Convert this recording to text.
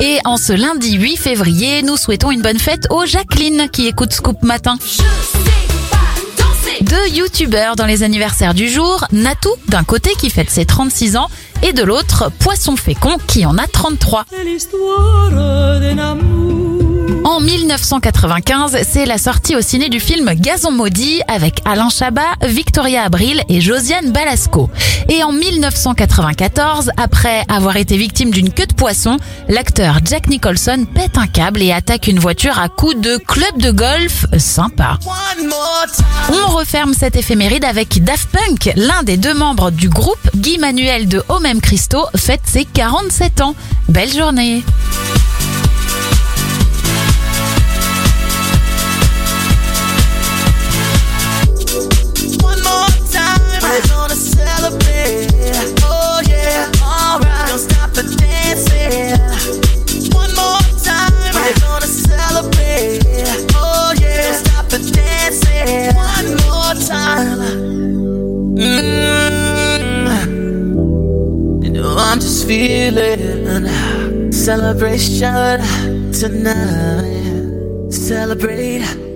Et en ce lundi 8 février, nous souhaitons une bonne fête aux Jacqueline qui écoute Scoop Matin. Deux youtubeurs dans les anniversaires du jour, Natou d'un côté qui fête ses 36 ans et de l'autre Poisson Fécond qui en a 33. En 1995, c'est la sortie au ciné du film Gazon maudit avec Alain Chabat, Victoria Abril et Josiane Balasco. Et en 1994, après avoir été victime d'une queue de poisson, l'acteur Jack Nicholson pète un câble et attaque une voiture à coups de club de golf sympa. On referme cette éphéméride avec Daft Punk, l'un des deux membres du groupe, Guy Manuel de même Christo, fête ses 47 ans. Belle journée feeling celebration tonight. Celebrate.